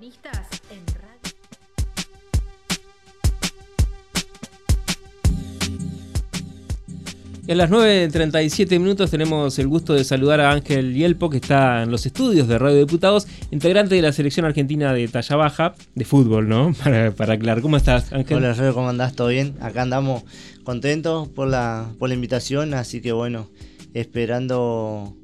Protagonistas en radio. Y a las 9.37 minutos tenemos el gusto de saludar a Ángel Yelpo, que está en los estudios de Radio Diputados, integrante de la selección argentina de talla baja, de fútbol, ¿no? Para, para aclarar. ¿Cómo estás, Ángel? Hola, Alfredo, ¿cómo andás? ¿Todo bien? Acá andamos contentos por la, por la invitación, así que bueno, esperando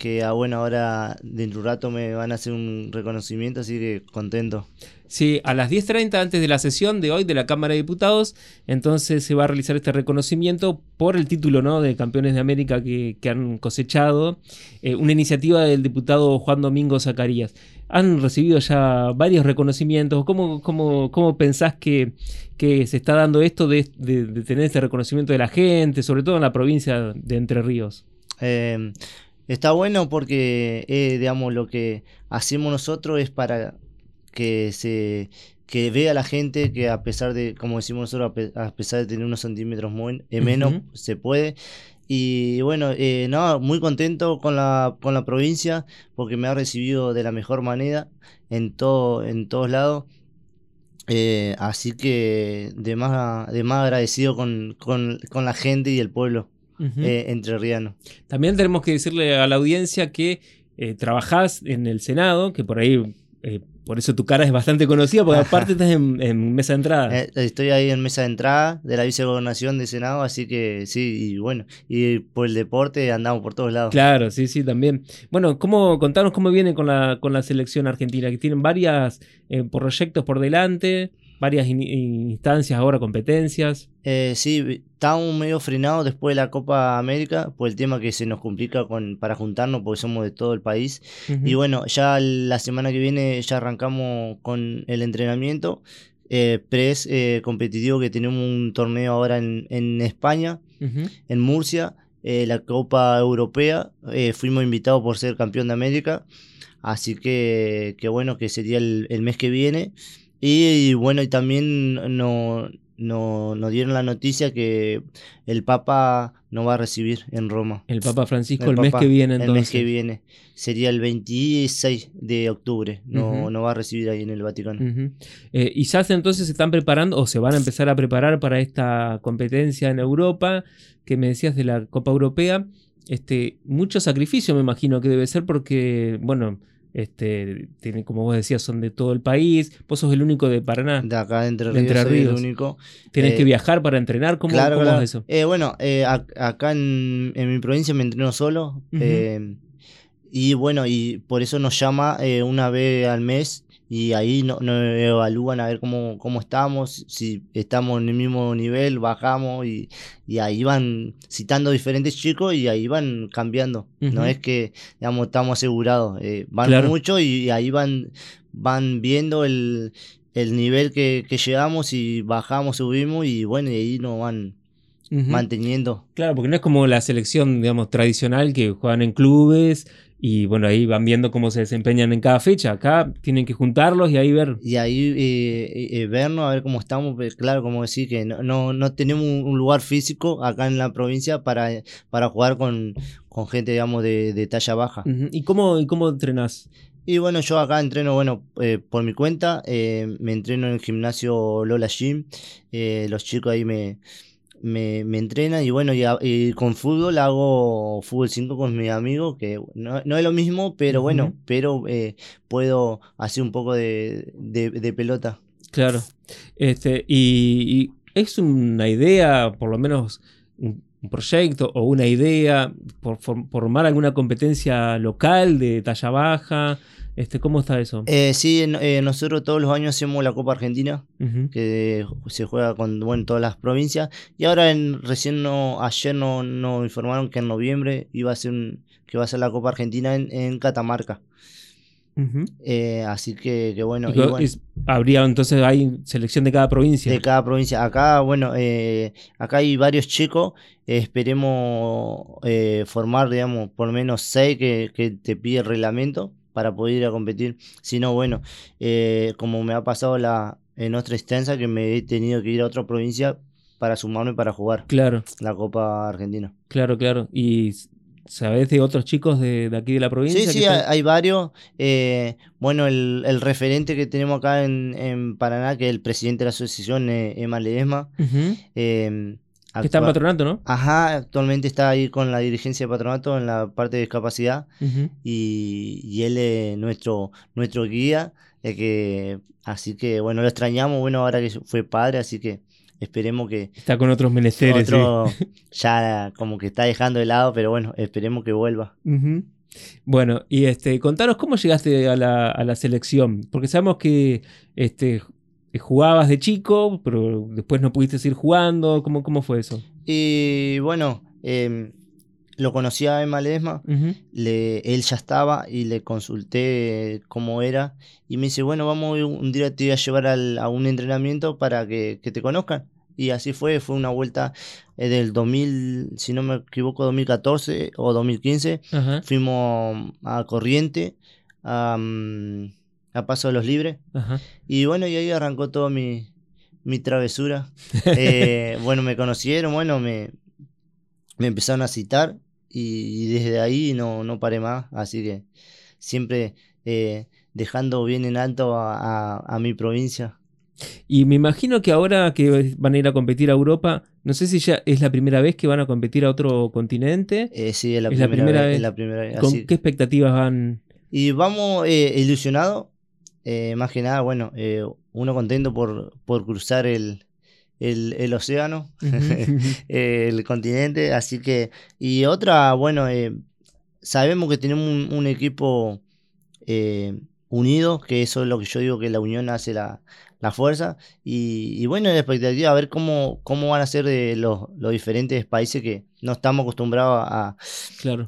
que a buena hora dentro de un rato me van a hacer un reconocimiento, así que contento. Sí, a las 10.30 antes de la sesión de hoy de la Cámara de Diputados, entonces se va a realizar este reconocimiento por el título ¿no? de Campeones de América que, que han cosechado, eh, una iniciativa del diputado Juan Domingo Zacarías. Han recibido ya varios reconocimientos. ¿Cómo, cómo, cómo pensás que, que se está dando esto de, de- de tener este reconocimiento de la gente, sobre todo en la provincia de Entre Ríos? Eh, está bueno porque, eh, digamos, lo que hacemos nosotros es para que se que vea la gente que a pesar de, como decimos nosotros, a, pe- a pesar de tener unos centímetros muy- eh, menos, se puede. Y bueno, eh, no, muy contento con la, con la provincia porque me ha recibido de la mejor manera en todo, en todos lados. Eh, así que de más, de más agradecido con, con, con la gente y el pueblo Ujú. eh, entrerriano. También tenemos que decirle a la audiencia que eh, trabajás en el Senado, que por ahí, eh, por eso tu cara es bastante conocida, porque aparte estás en, en mesa de entrada. Eh, estoy ahí en mesa de entrada de la vicegobernación de Senado, así que sí, y bueno, y por el deporte andamos por todos lados. Claro, sí, sí, también. Bueno, ¿cómo, contanos cómo viene con la, con la selección argentina, que tienen varias eh, proyectos por delante, varias in- instancias ahora, competencias. Eh, sí, estábamos medio frenados después de la Copa América por el tema que se nos complica con, para juntarnos porque somos de todo el país. Y bueno, ya la semana que viene ya arrancamos con el entrenamiento. Eh, pres eh, competitivo que tenemos un torneo ahora en, en España. En Murcia, eh, la Copa Europea. eh, fuimos invitados por ser campeón de América. Así que, que bueno, que sería el, el mes que viene. Y, bueno, y también no, no- nos dieron la noticia que el Papa nos va a recibir en Roma. El Papa Francisco el, El mes que viene, El entonces. mes que viene. Sería el 26 de octubre. No, nos va a recibir ahí en el Vaticano. Eh, y ya se, entonces se están preparando o se van a empezar a preparar para esta competencia en Europa que me decías de la Copa Europea. Este, mucho sacrificio me imagino que debe ser porque, bueno, este, tiene, como vos decías, son de todo el país. Vos sos el único de Paraná. De acá de Entre De Ríos, Entre soy el Ríos. único. Eh, que viajar para entrenar. ¿Cómo, Claro, cómo claro. es eso? Eh, bueno, eh, ac- acá en, en mi provincia me entreno solo. Eh, y bueno, y por eso nos llama eh, una vez al mes y ahí no- nos evalúan a ver cómo, cómo estamos, si estamos en el mismo nivel, bajamos y, y ahí van citando diferentes chicos y ahí van cambiando. No es que, digamos, estamos asegurados. eh, van Claro. mucho y ahí van, van viendo el, el nivel que, que llegamos y bajamos, subimos y bueno, y ahí nos van manteniendo. Claro, porque no es como la selección, digamos, tradicional que juegan en clubes y bueno, ahí van viendo cómo se desempeñan en cada fecha. Acá tienen que juntarlos y ahí ver. Y ahí eh, eh, vernos, a ver cómo estamos. pero claro, como decir que no, no, no tenemos un lugar físico acá en la provincia para, para jugar con, con gente, digamos, de, de talla baja. ¿Y cómo, y cómo entrenás? Y bueno, yo acá entreno, bueno, eh, por mi cuenta, eh, me entreno en el gimnasio Lola Gym, eh, los chicos ahí me, me, me entrenan y bueno, y, a- y con fútbol hago fútbol 5 con mis amigos, que no, no es lo mismo, pero bueno, pero eh, puedo hacer un poco de, de, de pelota. Claro. Este, y, y es una idea, por lo menos un, proyecto o una idea, por, for- formar alguna competencia local de talla baja. Este, ¿Cómo está eso? Eh, sí, eh, nosotros todos los años hacemos la Copa Argentina, que se juega con bueno, todas las provincias. Y ahora en, recién no, ayer no, nos informaron que en noviembre iba a ser un- que va a ser la Copa Argentina en, en Catamarca. Eh, así que, que bueno, Y y co- bueno, es- habría entonces hay selección de cada provincia. de cada provincia. Acá, bueno, eh, acá hay varios chicos. eh, esperemos eh, formar, digamos, por menos seis que, que te pide el reglamento para poder ir a competir. Si no, bueno, eh, como me ha pasado la, en otra instancia que me he tenido que ir a otra provincia para sumarme para jugar Claro, la Copa Argentina. claro, claro. Y ¿Sabés de otros chicos de, aquí de la provincia? Sí, sí, hay, varios. Eh, bueno, el, referente que tenemos acá en, Paraná, que es el presidente de la asociación, eh, Emma Ledesma. Em, que está en patronato, ¿no? Ajá, actualmente está ahí con la dirigencia de patronato en la parte de discapacidad. y, él es nuestro, nuestro guía. que, así que, bueno, lo extrañamos, bueno, ahora que fue padre, así que Esperemos que. Está con otros menesteres. ya como que está dejando de lado, pero bueno, esperemos que vuelva. Bueno, y este, contanos cómo llegaste a la, a la selección. Porque sabemos que este, jugabas de chico, pero después no pudiste seguir jugando. ¿Cómo, cómo fue eso? Y bueno, em, lo conocí a Emma Ledesma, él ya estaba y le consulté cómo era y me dice, bueno, vamos un día te voy a llevar a un entrenamiento para que, te conozcan. Y así fue, fue una vuelta eh, del 2000, si no me equivoco, 2014 o 2015. Fuimos a Corriente, a, Paso de los Libres. Y bueno, y ahí arrancó toda mi, travesura. Eh, bueno, me conocieron, bueno, me, me empezaron a citar y, desde ahí no, no paré más, así que siempre eh, dejando bien en alto a, mi provincia. Y me imagino que ahora que van a ir a competir a Europa, no sé si ya es la primera vez que van a competir a otro continente. Eh, sí, es la, primera, vez, la primera vez. ¿Con qué expectativas van? Y vamos eh, ilusionados, eh, más que nada, bueno, uno contento por, por cruzar el, el, océano, el continente, así que, y otra, bueno, eh, sabemos que tenemos un, equipo eh, unido, que eso es lo que yo digo, que la unión hace la, fuerza, y, bueno, la expectativa a ver cómo, cómo van a ser de los, diferentes países que no estamos acostumbrados a,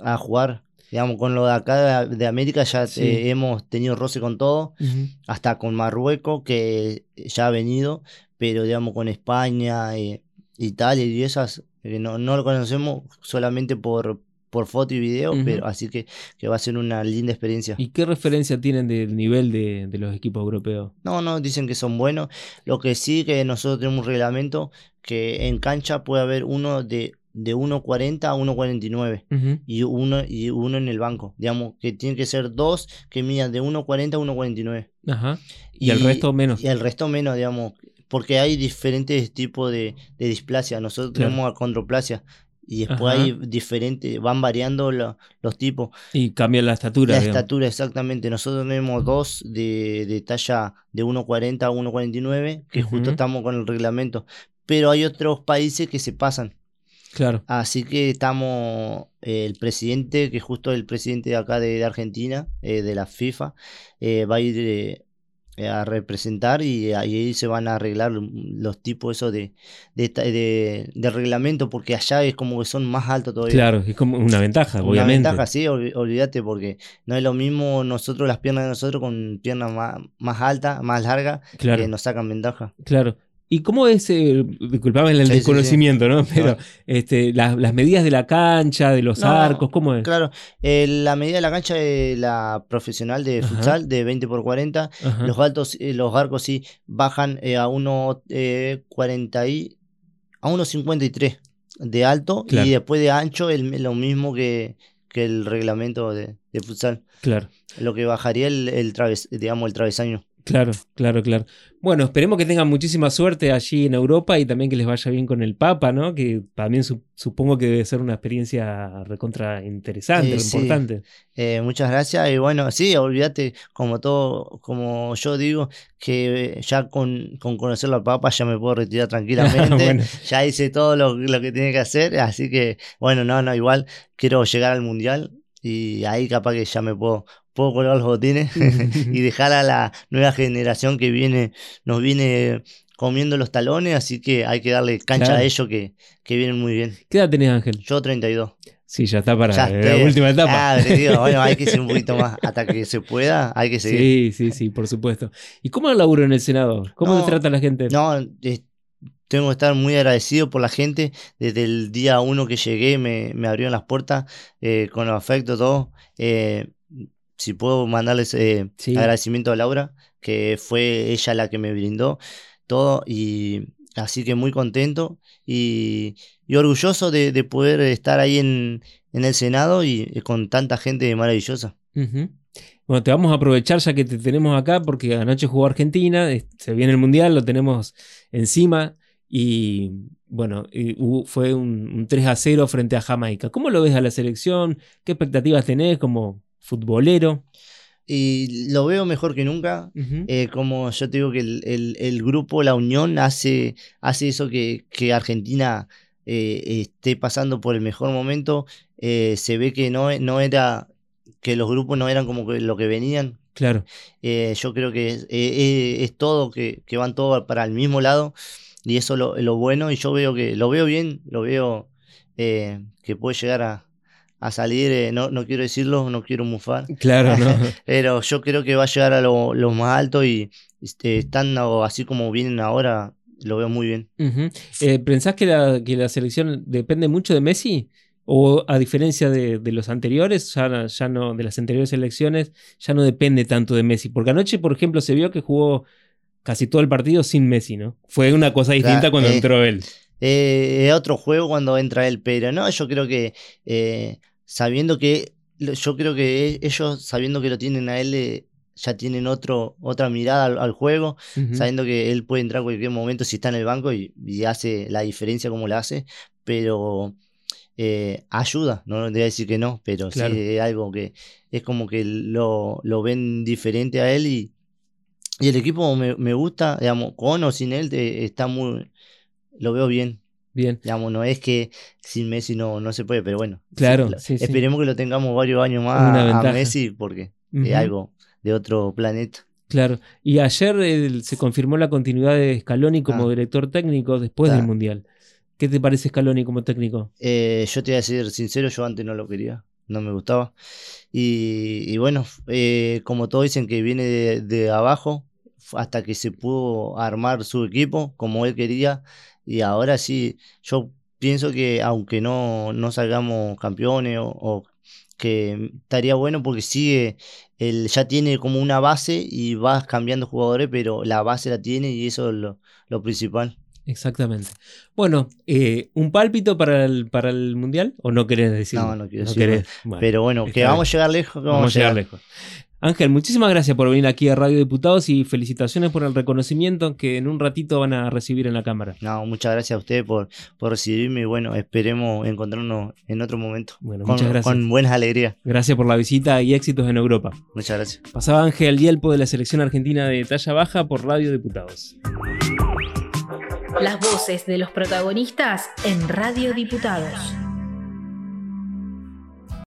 a jugar digamos, con lo de acá de, América ya eh, hemos tenido roce con todo, hasta con Marruecos, que ya ha venido, pero digamos con España, eh, Italia y esas, eh, no, no lo conocemos solamente por, por foto y video, pero así que, que, va a ser una linda experiencia. ¿Y qué referencia tienen del nivel de, de, los equipos europeos? No, no, dicen que son buenos. Lo que sí que nosotros tenemos un reglamento que en cancha puede haber uno de de 1.40 a 1.49 y, uno, y uno en el banco. Digamos que tiene que ser dos que midan de 1.40 a 1.49. Ajá. ¿Y, el resto menos. Y el resto menos, digamos, porque hay diferentes tipos de, de displasia. Nosotros tenemos acondroplasia y después hay diferentes, van variando los tipos. Y cambia la estatura. La estatura, exactamente. Nosotros tenemos dos de, de talla de 1.40 a 1.49, que justo estamos con el reglamento. Pero hay otros países que se pasan. Claro. Así que estamos, eh, el presidente, que justo el presidente de acá de, Argentina, eh, de la FIFA, eh, va a ir a representar y ahí se van a arreglar los tipos eso de, de, de, reglamento, porque allá es como que son más altos todavía. Claro, es como una ventaja, una obviamente. ventaja, sí, olvídate, porque no es lo mismo nosotros, las piernas de nosotros con piernas más, más altas, más largas, que nos sacan ventaja. Claro. ¿Y cómo es, eh, disculpame el desconocimiento, ¿no? Pero Este, las medidas de la cancha, de los arcos, ¿cómo es? Claro, eh, la medida de la cancha de la profesional de futsal de 20 por 40, los altos, eh, los arcos sí bajan eh, a 1.40 y a 1.53 de alto y después de ancho el, lo mismo que, que el reglamento de, de, futsal. Claro. Lo que bajaría el, el traves, digamos, el travesaño. Claro, claro, claro. Bueno, esperemos que tengan muchísima suerte allí en Europa y también que les vaya bien con el Papa, ¿no? Que también supongo que debe ser una experiencia recontra interesante, importante. Eh, muchas gracias y bueno, sí, olvídate, como todo, como yo digo, que ya con, con conocer al Papa ya me puedo retirar tranquilamente, ya hice todo lo, lo que tiene que hacer, así que bueno, no, no, igual quiero llegar al Mundial y ahí capaz que ya me puedo puedo colgar los botines y dejar a la nueva generación que viene, nos viene comiendo los talones, así que hay que darle cancha a ellos que, que vienen muy bien. ¿Qué edad tenés, Ángel? Yo 32. Sí, ya está para la última etapa. bueno, hay que ser un poquito más hasta que se pueda, hay que seguir. Sí, sí, sí, por supuesto. ¿Y cómo el laburo en el Senado? ¿Cómo te trata la gente? No, tengo que estar muy agradecido por la gente. Desde el día uno que llegué me, me abrieron las puertas eh, con afecto, todo. Eh, si puedo mandarles eh, agradecimiento a Laura, que fue ella la que me brindó todo y, así que muy contento y, orgulloso de, poder estar ahí en, en, el Senado y con tanta gente maravillosa. Bueno, te vamos a aprovechar ya que te tenemos acá porque anoche jugó Argentina, se viene el Mundial, lo tenemos encima y bueno, fue un, 3 a 0 frente a Jamaica. ¿Cómo lo ves a la selección? ¿Qué expectativas tenés como futbolero? Y lo veo mejor que nunca. Eh, como yo te digo que el, grupo, la unión, hace, hace eso que, Argentina eh, esté pasando por el mejor momento. Eh, se ve que no, no era que los grupos no eran como lo que venían. Claro. Yo creo que es, es, todo, que, que, van todos para el mismo lado. Y eso es lo, bueno. Y yo veo que lo veo bien, lo veo que puede llegar a, a salir. Eh, no, no quiero decirlo, no quiero mufar. Claro, no. Pero yo creo que va a llegar a lo, más alto y este, estando así como vienen ahora, lo veo muy bien. ¿Pensás que la, que la selección depende mucho de Messi? O a diferencia de, los anteriores, ya, ya, no, de las anteriores elecciones, ya no depende tanto de Messi. Porque anoche, por ejemplo, se vio que jugó casi todo el partido sin Messi, ¿no? Fue una cosa distinta cuando eh, entró él. Eh, es otro juego cuando entra él, pero no, yo creo que sabiendo que, yo creo que ellos, sabiendo que lo tienen a él, ya tienen otro, otra mirada al, juego, sabiendo que él puede entrar en cualquier momento si está en el banco y, y hace la diferencia como la hace, pero eh, ayuda, no debería decir que no, pero sí es algo que es como que lo, lo ven diferente a él y, y el equipo me, me, gusta, digamos, con o sin él está muy, lo veo bien. Bien. Digamos, no es que sin Messi no, no se puede, pero bueno. Claro. esperemos que lo tengamos varios años más a Messi porque es algo de otro planeta. Claro. Y ayer se confirmó la continuidad de Scaloni como ah. director técnico después del Mundial. ¿Qué te parece Scaloni como técnico? Eh, yo te voy a decir sincero, yo antes no lo quería, no me gustaba. Y, bueno, eh, como todos dicen que viene de, abajo, hasta que se pudo armar su equipo como él quería. Y ahora sí, yo pienso que aunque no, no salgamos campeones o, que estaría bueno porque sigue, él ya tiene como una base y vas cambiando jugadores, pero la base la tiene y eso es lo, lo principal. Exactamente. Bueno, eh, ¿un pálpito para el, para el Mundial? ¿O no querés decirlo? No, no quiero decirlo. pero bueno, que vamos a llegar lejos. Vamos, a llegar lejos. Ángel, muchísimas gracias por venir aquí a Radio Diputados y felicitaciones por el reconocimiento que en un ratito van a recibir en la Cámara. No, muchas gracias a ustedes por, por recibirme y bueno, esperemos encontrarnos en otro momento. Bueno, muchas gracias. Con buenas alegrías. Gracias por la visita y éxitos en Europa. Muchas gracias. Pasaba Ángel Dielpo de la Selección Argentina de Talla Baja por Radio Diputados. Las voces de los protagonistas en Radio Diputados.